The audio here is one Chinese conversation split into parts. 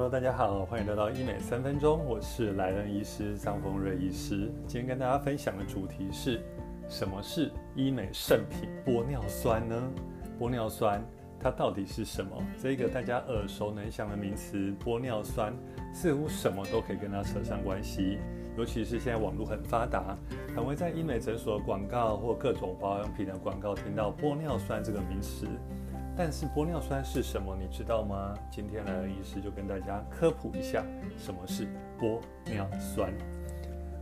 Hello，大家好，欢迎来到医美三分钟，我是莱恩医师张丰瑞医师。今天跟大家分享的主题是什么是医美圣品玻尿酸呢？玻尿酸它到底是什么？这个大家耳熟能详的名词玻尿酸，似乎什么都可以跟它扯上关系。尤其是现在网络很发达，很会在医美诊所的广告或各种保养品的广告听到玻尿酸这个名词。但是玻尿酸是什么？你知道吗？今天来的医师就跟大家科普一下什么是玻尿酸。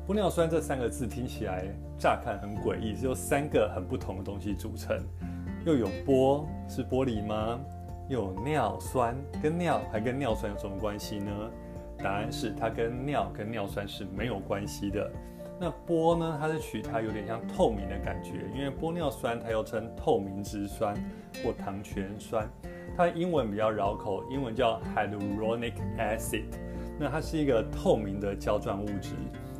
玻尿酸这三个字听起来乍看很诡异，是由三个很不同的东西组成。又有玻是玻璃吗？又有尿酸，跟尿还跟尿酸有什么关系呢？答案是它跟尿跟尿酸是没有关系的。那玻呢？它是取它有点像透明的感觉，因为玻尿酸它又称透明质酸或糖醛酸，它英文比较绕口，英文叫 hyaluronic acid。那它是一个透明的胶状物质，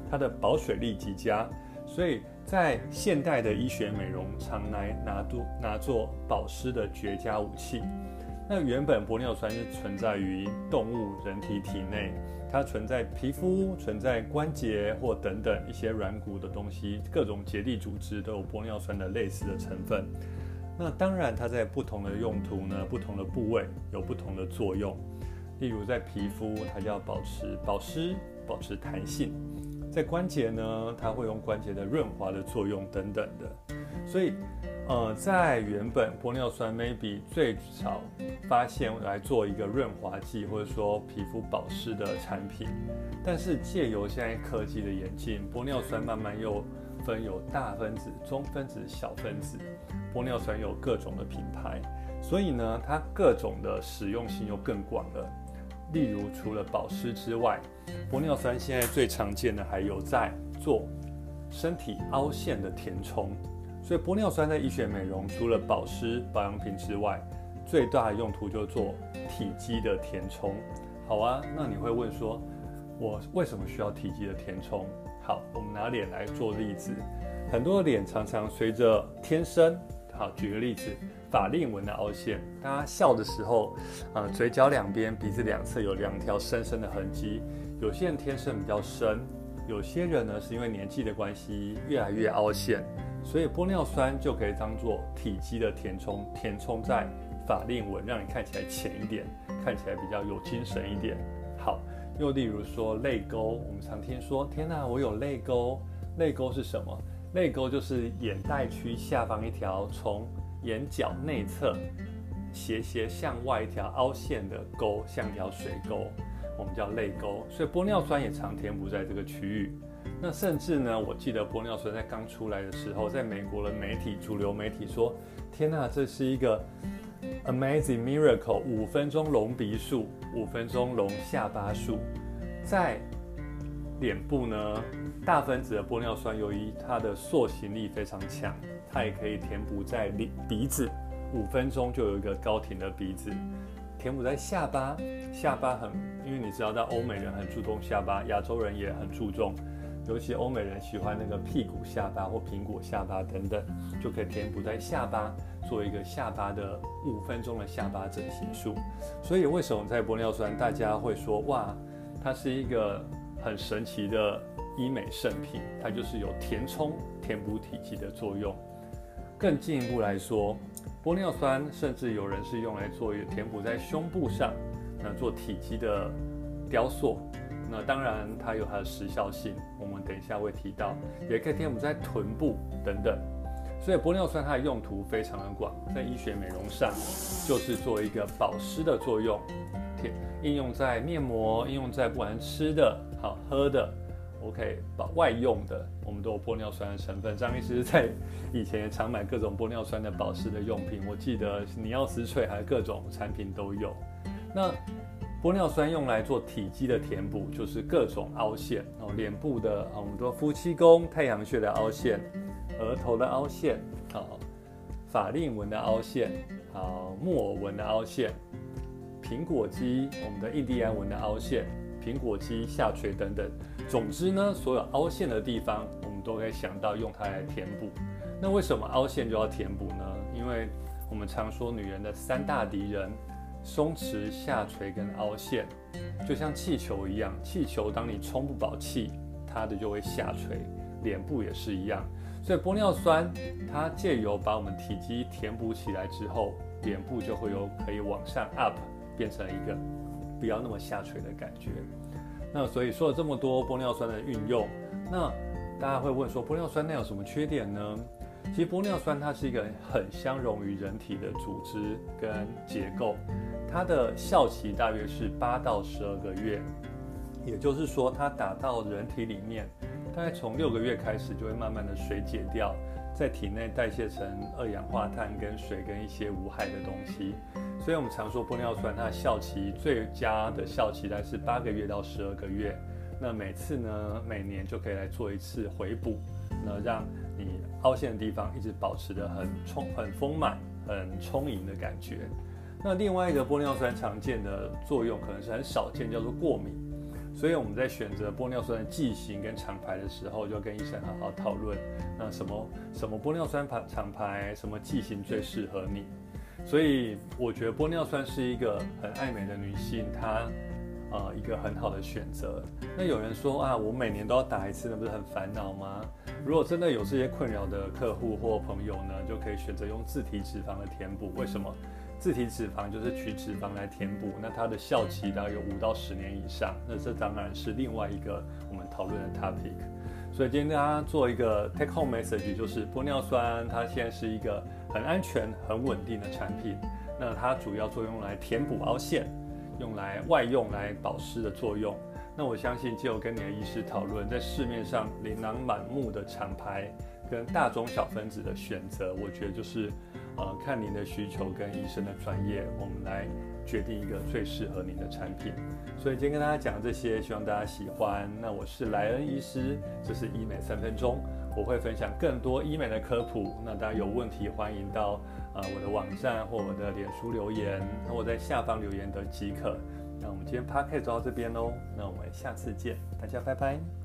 它的保水力极佳，所以在现代的医学美容常来拿度拿做保湿的绝佳武器。那原本玻尿酸是存在于动物、人体体内。它存在皮肤、存在关节或等等一些软骨的东西，各种结缔组织都有玻尿酸的类似的成分。那当然，它在不同的用途呢，不同的部位有不同的作用。例如在皮肤，它就要保持保湿、保持弹性；在关节呢，它会用关节的润滑的作用等等的。所以。呃，在原本玻尿酸 maybe 最早发现来做一个润滑剂或者说皮肤保湿的产品，但是借由现在科技的演进，玻尿酸慢慢又分有大分子、中分子、小分子，玻尿酸有各种的品牌，所以呢，它各种的使用性又更广了。例如，除了保湿之外，玻尿酸现在最常见的还有在做身体凹陷的填充。所以玻尿酸在医学美容除了保湿保养品之外，最大的用途就做体积的填充。好啊，那你会问说，我为什么需要体积的填充？好，我们拿脸来做例子。很多脸常常随着天生，好，举个例子，法令纹的凹陷，大家笑的时候，呃，嘴角两边、鼻子两侧有两条深深的痕迹。有些人天生比较深，有些人呢是因为年纪的关系越来越凹陷。所以玻尿酸就可以当做体积的填充，填充在法令纹，让你看起来浅一点，看起来比较有精神一点。好，又例如说泪沟，我们常听说，天哪，我有泪沟。泪沟是什么？泪沟就是眼袋区下方一条从眼角内侧斜斜向外一条凹陷的沟，像条水沟，我们叫泪沟。所以玻尿酸也常填补在这个区域。那甚至呢，我记得玻尿酸在刚出来的时候，在美国的媒体、主流媒体说：“天哪，这是一个 amazing miracle，五分钟隆鼻术，五分钟隆下巴术。”在脸部呢，大分子的玻尿酸由于它的塑形力非常强，它也可以填补在鼻鼻子，五分钟就有一个高挺的鼻子。填补在下巴，下巴很，因为你知道，在欧美人很注重下巴，亚洲人也很注重。尤其欧美人喜欢那个屁股下巴或苹果下巴等等，就可以填补在下巴，做一个下巴的五分钟的下巴整形术。所以为什么在玻尿酸大家会说哇，它是一个很神奇的医美圣品？它就是有填充、填补体积的作用。更进一步来说，玻尿酸甚至有人是用来做填补在胸部上，那做体积的雕塑。那当然，它有它的时效性，我们等一下会提到，也可以填补在臀部等等。所以玻尿酸它的用途非常的广，在医学美容上就是做一个保湿的作用，应用在面膜，应用在不管吃的好喝的，OK，把外用的，我们都有玻尿酸的成分。张医师在以前也常买各种玻尿酸的保湿的用品，我记得尼奥斯萃还有各种产品都有。那玻尿酸用来做体积的填补，就是各种凹陷哦，脸部的啊，我们说夫妻宫、太阳穴的凹陷，额头的凹陷，好，法令纹的凹陷，好，木偶纹的凹陷，苹果肌，我们的印第安纹的凹陷，苹果肌下垂等等。总之呢，所有凹陷的地方，我们都可以想到用它来填补。那为什么凹陷就要填补呢？因为我们常说女人的三大敌人。松弛、下垂跟凹陷，就像气球一样。气球当你充不饱气，它的就会下垂。脸部也是一样。所以玻尿酸它借由把我们体积填补起来之后，脸部就会有可以往上 up，变成一个不要那么下垂的感觉。那所以说了这么多玻尿酸的运用，那大家会问说玻尿酸那有什么缺点呢？其实玻尿酸它是一个很相容于人体的组织跟结构，它的效期大约是八到十二个月，也就是说它打到人体里面，大概从六个月开始就会慢慢的水解掉，在体内代谢成二氧化碳跟水跟一些无害的东西。所以我们常说玻尿酸它的效期最佳的效期大概是八个月到十二个月，那每次呢每年就可以来做一次回补，那让。你凹陷的地方一直保持的很充、很丰满、很充盈的感觉。那另外一个玻尿酸常见的作用可能是很少见，叫做过敏。所以我们在选择玻尿酸的剂型跟厂牌的时候，就要跟医生好好讨论，那什么什么玻尿酸牌厂牌、什么剂型最适合你。所以我觉得玻尿酸是一个很爱美的女性，她。呃，一个很好的选择。那有人说啊，我每年都要打一次，那不是很烦恼吗？如果真的有这些困扰的客户或朋友呢，就可以选择用自体脂肪的填补。为什么？自体脂肪就是取脂肪来填补，那它的效期大概有五到十年以上。那这当然是另外一个我们讨论的 topic。所以今天大家做一个 take home message，就是玻尿酸它现在是一个很安全、很稳定的产品。那它主要作用来填补凹陷。用来外用来保湿的作用，那我相信，就跟你的医师讨论，在市面上琳琅满目的厂牌跟大中小分子的选择，我觉得就是，呃，看您的需求跟医生的专业，我们来决定一个最适合您的产品。所以今天跟大家讲这些，希望大家喜欢。那我是莱恩医师，这是医美三分钟，我会分享更多医美的科普。那大家有问题，欢迎到。呃，我的网站或我的脸书留言，那我在下方留言的即可。那我们今天 p a r k 就到这边喽，那我们下次见，大家拜拜。